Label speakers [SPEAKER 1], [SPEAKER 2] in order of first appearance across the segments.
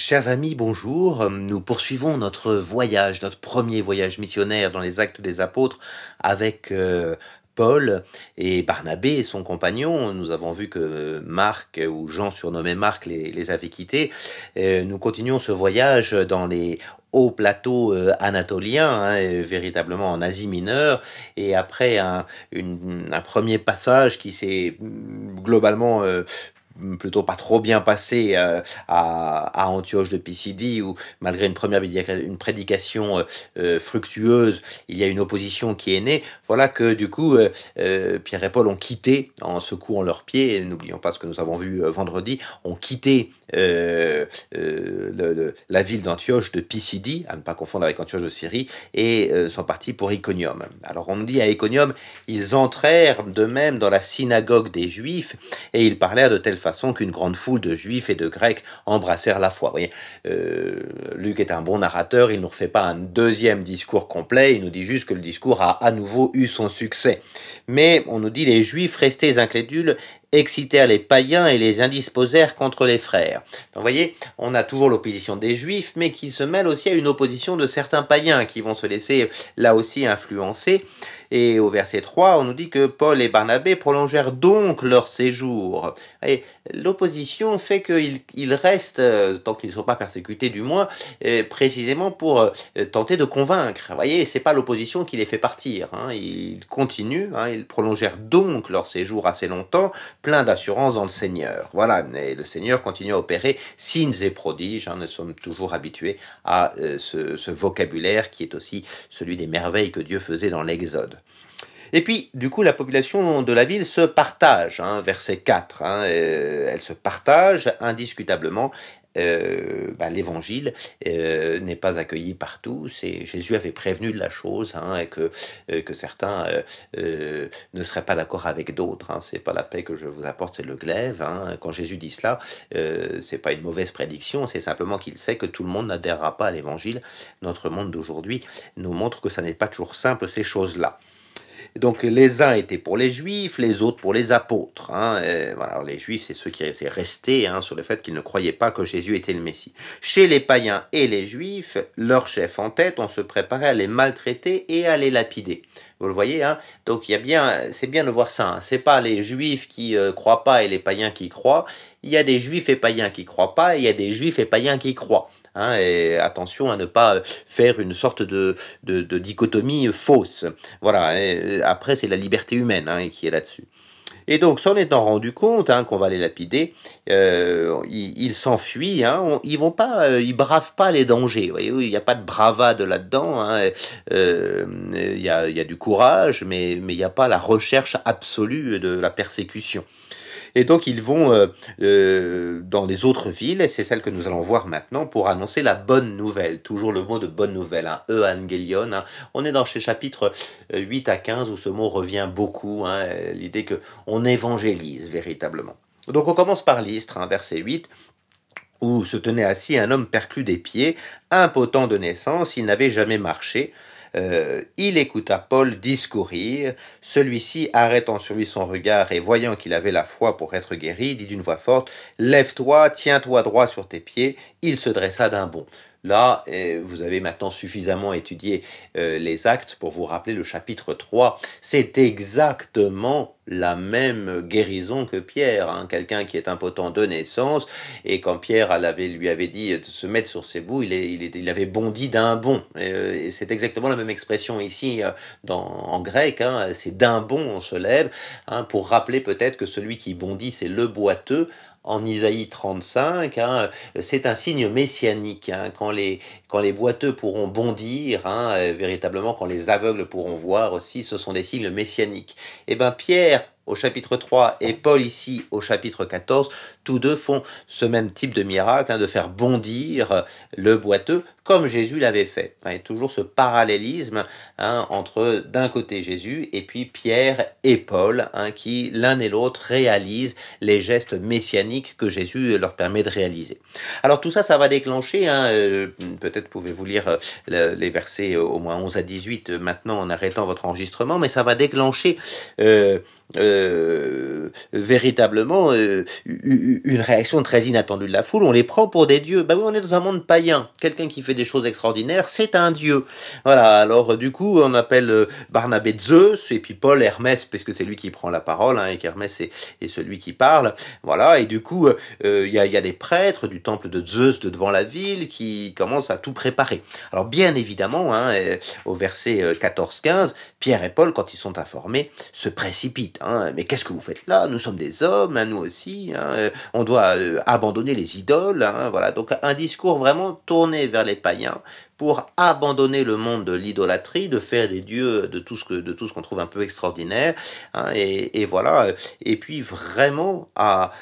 [SPEAKER 1] Chers amis, bonjour. Nous poursuivons notre voyage, notre premier voyage missionnaire dans les actes des apôtres avec euh, Paul et Barnabé et son compagnon. Nous avons vu que Marc, ou Jean surnommé Marc, les, avait quittés. Euh, nous continuons ce voyage dans les hauts plateaux euh, anatoliens, hein, véritablement en Asie mineure, et après un, un premier passage qui s'est globalement plutôt pas trop bien passé euh, à, Antioche de Pisidie, où malgré une première une prédication euh, euh, fructueuse, il y a une opposition qui est née. Voilà que du coup, Pierre et Paul ont quitté, en secouant leurs pieds, n'oublions pas ce que nous avons vu vendredi, ont quitté la ville d'Antioche de Pisidie, à ne pas confondre avec Antioche de Syrie, et sont partis pour Iconium. Alors on nous dit à Iconium, ils entrèrent de même dans la synagogue des Juifs, et ils parlèrent de telle façon qu'une grande foule de juifs et de grecs embrassèrent la foi. Euh, Luc est un bon narrateur, il ne nous refait pas un deuxième discours complet, il nous dit juste que le discours a à nouveau eu son succès. Mais on nous dit les juifs restés incrédules excitèrent les païens et les indisposèrent contre les frères. Donc, vous voyez, on a toujours l'opposition des juifs, mais qui se mêle aussi à une opposition de certains païens qui vont se laisser là aussi influencer. Et au verset 3, on nous dit que Paul et Barnabé prolongèrent donc leur séjour. L'opposition fait qu'ils restent, euh, tant qu'ils ne sont pas persécutés du moins, euh, précisément pour euh, tenter de convaincre. Vous voyez, c'est pas l'opposition qui les fait partir. Hein. Ils continuent, hein. ils prolongèrent donc leur séjour assez longtemps, plein d'assurance dans le Seigneur. Voilà, et le Seigneur continue à opérer signes et prodiges. Hein. Nous sommes toujours habitués à ce, ce vocabulaire qui est aussi celui des merveilles que Dieu faisait dans l'Exode. Et puis, du coup, la population de la ville se partage, hein, verset 4, hein, euh, elle se partage indiscutablement. Euh, bah, l'évangile euh, n'est pas accueilli partout. C'est Jésus avait prévenu de la chose hein, et que que certains ne seraient pas d'accord avec d'autres. Hein. C'est pas la paix que je vous apporte, c'est le glaive. Quand Jésus dit cela, c'est pas une mauvaise prédiction. C'est simplement qu'il sait que tout le monde n'adhérera pas à l'évangile. Notre monde d'aujourd'hui nous montre que ça n'est pas toujours simple ces choses-là. Donc les uns étaient pour les juifs, les autres pour les apôtres. Hein. les juifs, c'est ceux qui étaient restés hein, sur le fait qu'ils ne croyaient pas que Jésus était le Messie. Chez les païens et les juifs, leur chef en tête, on se préparait à les maltraiter et à les lapider. Vous le voyez, hein Donc il y a bien, c'est bien de voir ça. Hein. C'est pas les juifs qui euh, croient pas et les païens qui croient. Il y a des juifs et païens qui croient pas et il y a des juifs et païens qui croient. Hein, et attention à ne pas faire une sorte de, dichotomie fausse. Voilà. après, c'est la liberté humaine hein, qui est là-dessus. Et donc, s'en étant rendu compte hein, qu'on va les lapider, euh, ils s'enfuient. Hein, ils vont pas, euh, ils bravent pas les dangers. Il n'y a pas de bravade là-dedans. Hein, euh, il y, a, du courage, mais il n'y a pas la recherche absolue de la persécution. Et donc ils vont euh, euh, dans les autres villes, et c'est celle que nous allons voir maintenant, pour annoncer la bonne nouvelle. Toujours le mot de bonne nouvelle, hein, evangelion. Hein. On est dans ces chapitres 8 à 15 où ce mot revient beaucoup, hein, l'idée que on évangélise véritablement. Donc on commence par l'Istre, hein, verset 8 où se tenait assis un homme perclus des pieds, impotent de naissance, il n'avait jamais marché. Euh, il écouta Paul discourir. Celui-ci, arrêtant sur lui son regard et voyant qu'il avait la foi pour être guéri, dit d'une voix forte Lève-toi, tiens-toi droit sur tes pieds. Il se dressa d'un bond. Là, vous avez maintenant suffisamment étudié euh, les actes pour vous rappeler le chapitre 3. C'est exactement la même guérison que Pierre, hein. quelqu'un qui est impotent de naissance, et quand Pierre lui avait dit de se mettre sur ses bouts, il, avait bondi d'un bond. Euh, c'est exactement la même expression ici euh, en grec, hein. c'est d'un bond on se lève, hein, pour rappeler peut-être que celui qui bondit c'est le boiteux, en Isaïe 35, hein, c'est un signe messianique. Quand, les, boiteux pourront bondir, euh, véritablement, quand les aveugles pourront voir aussi, ce sont des signes messianiques. Et eh bien Pierre au chapitre 3 et Paul ici au chapitre 14, tous deux font ce même type de miracle, hein, de faire bondir le boiteux, comme Jésus l'avait fait. Il y a toujours ce parallélisme hein, entre d'un côté Jésus et puis Pierre et Paul, hein, qui l'un et l'autre réalisent les gestes messianiques que Jésus leur permet de réaliser. Alors tout ça, ça va déclencher, euh, peut-être pouvez-vous lire euh, les versets au moins 11 à 18 maintenant en arrêtant votre enregistrement, mais ça va déclencher euh, euh, véritablement une réaction très inattendue de la foule. On les prend pour des dieux. Bah oui, on est dans un monde païen. Quelqu'un qui fait des choses extraordinaires, c'est un dieu. Voilà. Alors du coup, on appelle Barnabé Zeus et puis Paul Hermès, puisque c'est lui qui prend la parole hein, et qu'Hermès est, celui qui parle. Voilà. Et du coup, il y, a, y a des prêtres du temple de Zeus de devant la ville qui commencent à tout préparer. Alors bien évidemment, hein, au verset 14-15, Pierre et Paul, quand ils sont informés, se précipitent. Hein. Mais qu'est-ce que vous faites là? Nous sommes des hommes, hein, nous aussi. Hein. On doit euh, abandonner les idoles. Voilà. Donc un discours vraiment tourné vers les païens pour abandonner le monde de l'idolâtrie, de faire des dieux de tout ce qu'on trouve un peu extraordinaire, hein, et, voilà. Et puis vraiment à,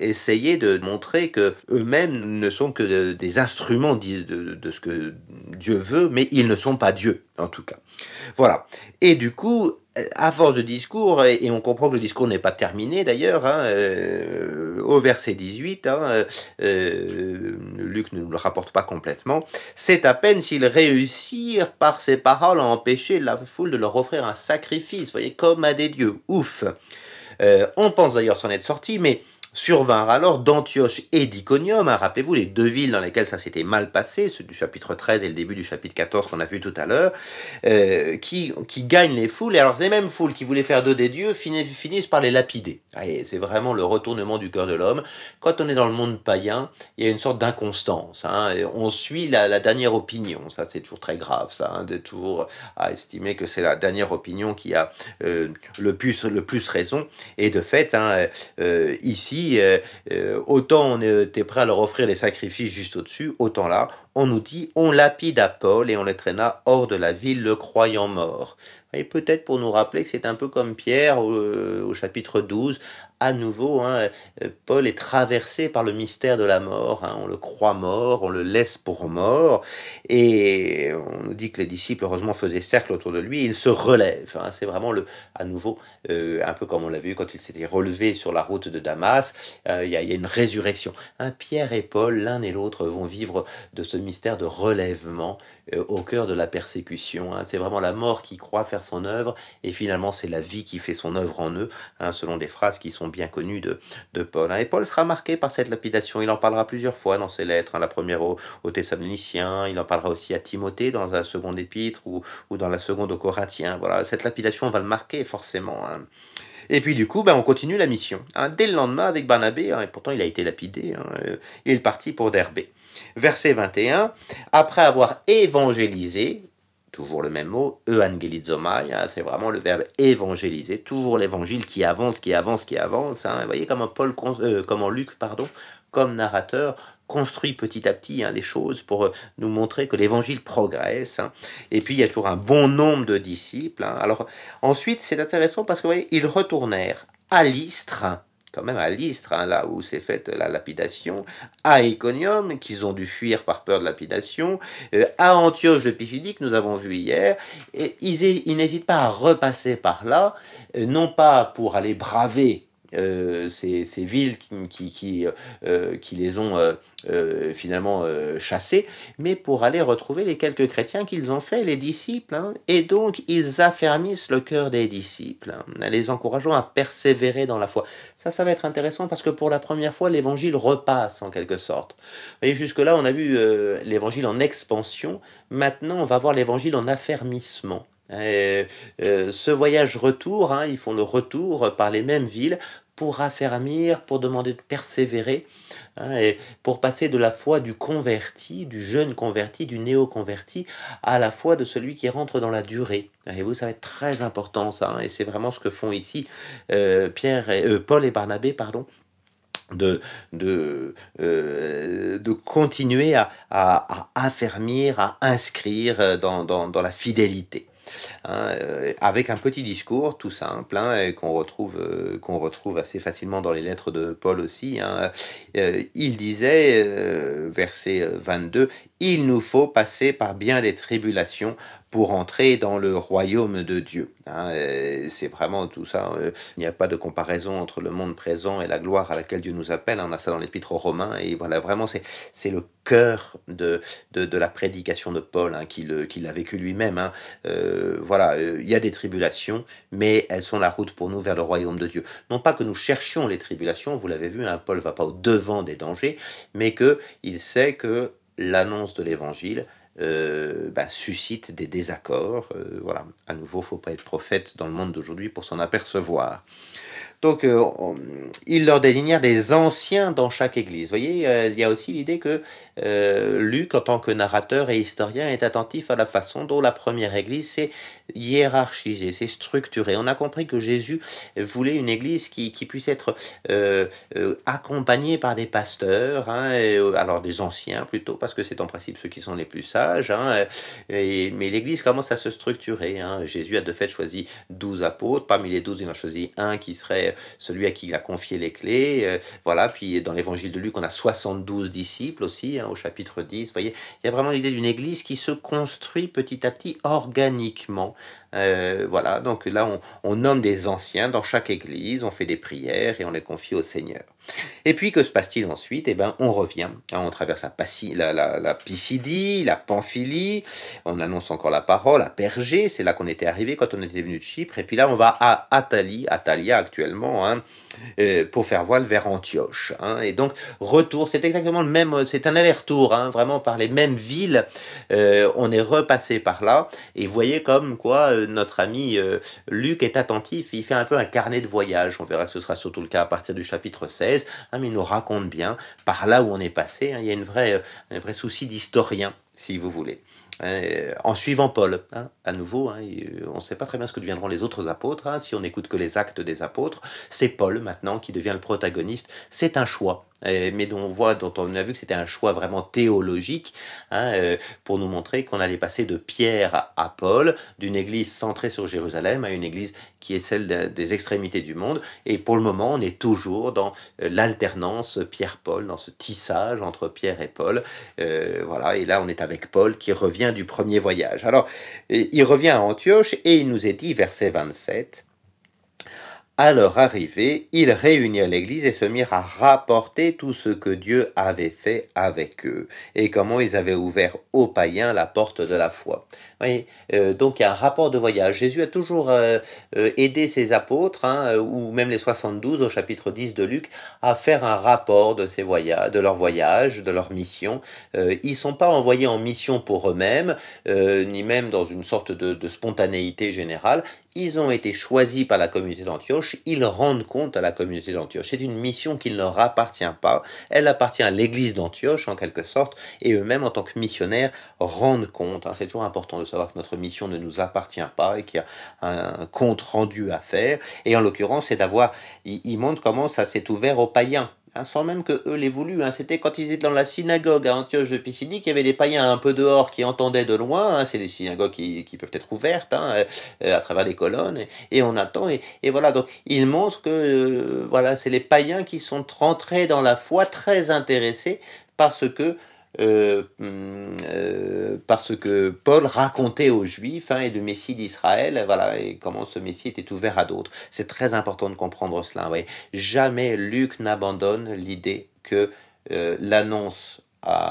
[SPEAKER 1] essayer de montrer que eux-mêmes ne sont que des instruments de, de, ce que Dieu veut, mais ils ne sont pas Dieu en tout cas. Voilà. Et du coup, à force de discours, et on comprend que le discours n'est pas terminé d'ailleurs, hein, euh, au verset 18, hein, euh, euh, Luc ne nous le rapporte pas complètement, c'est à peine s'ils réussirent par ces paroles à empêcher la foule de leur offrir un sacrifice, voyez, comme à des dieux, ouf. on pense d'ailleurs s'en être sorti, mais survinrent alors d'Antioche et d'Iconium, hein, rappelez-vous les deux villes dans lesquelles ça s'était mal passé, ceux du chapitre 13 et le début du chapitre 14 qu'on a vu tout à l'heure, euh, qui, qui gagnent les foules, et alors ces mêmes foules qui voulaient faire d'eux des dieux finissent, par les lapider. C'est vraiment le retournement du cœur de l'homme. Quand on est dans le monde païen, il y a une sorte d'inconstance. Hein, on suit la, dernière opinion, ça c'est toujours très grave, ça, hein, de toujours à estimer que c'est la dernière opinion qui a euh, le, plus, le plus raison, et de fait, hein, euh, euh, autant on était prêt à leur offrir les sacrifices juste au-dessus, autant là, on nous dit on lapida Paul et on les traîna hors de la ville, le croyant mort. Et peut-être pour nous rappeler que c'est un peu comme Pierre au, euh, chapitre 12, à nouveau, hein, euh, Paul est traversé par le mystère de la mort. Hein. on le croit mort, on le laisse pour mort. Et on nous dit que les disciples, heureusement, faisaient cercle autour de lui. il se relève. Hein. c'est vraiment, le, à nouveau, euh, un peu comme on l'a vu quand il s'était relevé sur la route de Damas. Il y, a une résurrection. Pierre et Paul, l'un et l'autre, vont vivre de ce mystère de relèvement au cœur de la persécution. c'est vraiment la mort qui croit faire son œuvre, et finalement c'est la vie qui fait son œuvre en eux, hein, selon des phrases qui sont bien connues de, de Paul. Hein. Et Paul sera marqué par cette lapidation, il en parlera plusieurs fois dans ses lettres, hein. la première aux, Thessaloniciens, il en parlera aussi à Timothée dans la seconde épître ou, ou dans la seconde aux Corinthiens. Voilà, cette lapidation va le marquer forcément. Et puis du coup, ben, on continue la mission. Dès le lendemain avec Barnabé, et pourtant il a été lapidé, euh, il est parti pour Derbé. Verset 21, après avoir évangélisé, toujours le même mot, euangelizomai, hein, c'est vraiment le verbe évangéliser, toujours l'évangile qui avance, qui avance, qui avance. Hein. Vous voyez comment, Paul, euh, comment Luc, pardon, comme narrateur, construit petit à petit hein, les choses pour euh, nous montrer que l'évangile progresse. Et puis il y a toujours un bon nombre de disciples. Alors ensuite, c'est intéressant parce que voyez, ils retournèrent à l'Istre, quand même à l'Istre, hein, là où s'est faite la lapidation, à Iconium, qu'ils ont dû fuir par peur de lapidation, euh, à Antioche de Pisidique, nous avons vu hier, et ils, n'hésitent pas à repasser par là, euh, non pas pour aller braver euh, ces, villes qui, euh, qui, les ont euh, finalement chassés, mais pour aller retrouver les quelques chrétiens qu'ils ont fait, les disciples. Hein. et donc, ils affermissent le cœur des disciples, hein, les encourageant à persévérer dans la foi. Ça, ça va être intéressant parce que pour la première fois, l'évangile repasse en quelque sorte. Vous jusque-là, on a vu l'évangile en expansion. Maintenant, on va voir l'évangile en affermissement. Euh, ce voyage retour, hein, ils font le retour par les mêmes villes pour affermir, pour demander de persévérer, hein, et pour passer de la foi du converti, du jeune converti, du néo-converti, à la foi de celui qui rentre dans la durée. Et vous, ça va être très important ça, hein, et c'est vraiment ce que font ici euh, Pierre et, euh, Paul et Barnabé, pardon, de, de, de continuer à, affermir, à inscrire dans la fidélité. Hein, euh, avec un petit discours tout simple hein, qu'on retrouve, euh, qu'on retrouve assez facilement dans les lettres de Paul aussi. Hein. Euh, il disait, verset 22, Il nous faut passer par bien des tribulations pour entrer dans le royaume de Dieu. Hein, c'est vraiment tout ça. Euh, il n'y a pas de comparaison entre le monde présent et la gloire à laquelle Dieu nous appelle. On a ça dans l'épître aux Romains. Et voilà, vraiment, c'est le cœur de, de, la prédication de Paul, hein, qu'il a vécu lui-même. Hein. Euh, voilà voilà, il y a des tribulations, mais elles sont la route pour nous vers le royaume de Dieu. Non pas que nous cherchions les tribulations, vous l'avez vu, hein, Paul va pas au devant des dangers, mais qu'il sait que l'annonce de l'évangile euh, bah, suscite des désaccords. Euh, voilà, à nouveau, faut pas être prophète dans le monde d'aujourd'hui pour s'en apercevoir. Donc, euh, ils leur désignèrent des anciens dans chaque église. Vous voyez, euh, il y a aussi l'idée que euh, Luc, en tant que narrateur et historien, est attentif à la façon dont la première église s'est hiérarchisée, s'est structurée. On a compris que Jésus voulait une église qui, puisse être accompagnée par des pasteurs, hein, alors des anciens plutôt, parce que c'est en principe ceux qui sont les plus sages. Hein, mais l'église commence à se structurer. Hein. Jésus a de fait choisi douze apôtres. Parmi les douze, il en a choisi un qui serait celui à qui il a confié les clés. Euh, voilà, puis dans l'évangile de Luc, on a 72 disciples aussi, chapitre 10. Vous voyez, il y a vraiment l'idée d'une église qui se construit petit à petit organiquement. Euh, voilà, donc là, on, nomme des anciens dans chaque église, on fait des prières et on les confie au Seigneur. Et puis, que se passe-t-il ensuite? Eh bien, on revient. Hein, on traverse la, la, la, Pisidie, la Pamphylie, on annonce encore la parole à Pergé, c'est là qu'on était arrivé quand on était venu de Chypre. Et puis là, on va à Athalie, Atalia actuellement, hein, euh, pour faire voile vers Antioche. Hein. Et donc, retour, c'est exactement le même, c'est un aller-retour, vraiment par les mêmes villes. Euh, on est repassé par là. Et vous voyez comme quoi notre ami Luc est attentif, il fait un peu un carnet de voyage. On verra que ce sera surtout le cas à partir du chapitre 16. Hein, mais il nous raconte bien par là où on est passé. il y a une vraie, un vrai souci d'historien, si vous voulez. Euh, en suivant Paul. Hein, à nouveau, hein, euh, on ne sait pas très bien ce que deviendront les autres apôtres, hein, si on n'écoute que les actes des apôtres. C'est Paul maintenant qui devient le protagoniste. C'est un choix mais dont on voit, dont on a vu que c'était un choix vraiment théologique, hein, euh, pour nous montrer qu'on allait passer de Pierre à Paul, d'une église centrée sur Jérusalem à une église qui est celle des extrémités du monde. Et pour le moment, on est toujours dans euh, l'alternance Pierre-Paul, dans ce tissage entre Pierre et Paul. Euh, voilà, et là, on est avec Paul qui revient du premier voyage. Alors, il revient à Antioche et il nous est dit, verset 27, à leur arrivée, ils réunirent l'Église et se mirent à rapporter tout ce que Dieu avait fait avec eux et comment ils avaient ouvert aux païens la porte de la foi. Euh, donc il y a un rapport de voyage. Jésus a toujours euh, euh, aidé ses apôtres, hein, ou même les 72 au chapitre 10 de Luc, à faire un rapport de, ces voyages, de leur voyage, de leur mission. ils ne sont pas envoyés en mission pour eux-mêmes, ni même dans une sorte de spontanéité générale. Ils ont été choisis par la communauté d'Antioche ils rendent compte à la communauté d'Antioche. C'est une mission qui ne leur appartient pas, elle appartient à l'église d'Antioche en quelque sorte, et eux-mêmes en tant que missionnaires rendent compte. Hein. C'est toujours important de savoir que notre mission ne nous appartient pas et qu'il y a un compte rendu à faire. Et en l'occurrence, c'est d'avoir, ils montrent comment ça s'est ouvert aux païens. Hein, sans même que eux l'aient voulu. Hein. C'était quand ils étaient dans la synagogue à Antioche de Pisidie qu'il y avait des païens un peu dehors qui entendaient de loin. Hein. C'est des synagogues qui, peuvent être ouvertes euh, à travers les colonnes et, on attend. Et, voilà, donc il montre que euh, voilà, c'est les païens qui sont rentrés dans la foi très intéressés parce que euh, euh, parce que Paul racontait aux Juifs hein, et le Messie d'Israël, voilà, et comment ce Messie était ouvert à d'autres. C'est très important de comprendre cela. Jamais Luc n'abandonne l'idée que euh, l'annonce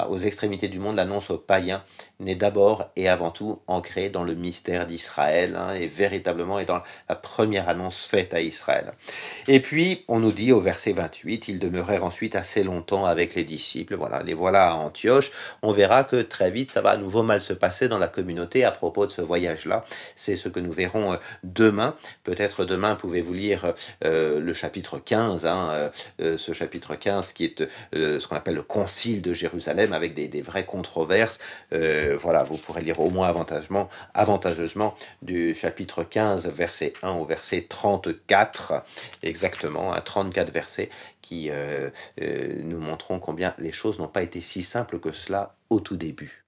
[SPEAKER 1] aux extrémités du monde, l'annonce aux païens n'est d'abord et avant tout ancrée dans le mystère d'Israël hein, et véritablement est dans la première annonce faite à Israël. Et puis, on nous dit au verset 28, ils demeurèrent ensuite assez longtemps avec les disciples. Voilà, les voilà à Antioche. On verra que très vite, ça va à nouveau mal se passer dans la communauté à propos de ce voyage-là. C'est ce que nous verrons euh, demain. Peut-être demain, pouvez-vous lire euh, le chapitre 15, hein, euh, ce chapitre 15 qui est ce qu'on appelle le concile de Jérusalem avec des, vraies controverses. Euh, voilà, vous pourrez lire au moins avantageusement, avantageusement du chapitre 15, verset 1 au verset 34, exactement, à 34 versets qui euh, euh, nous montreront combien les choses n'ont pas été si simples que cela au tout début.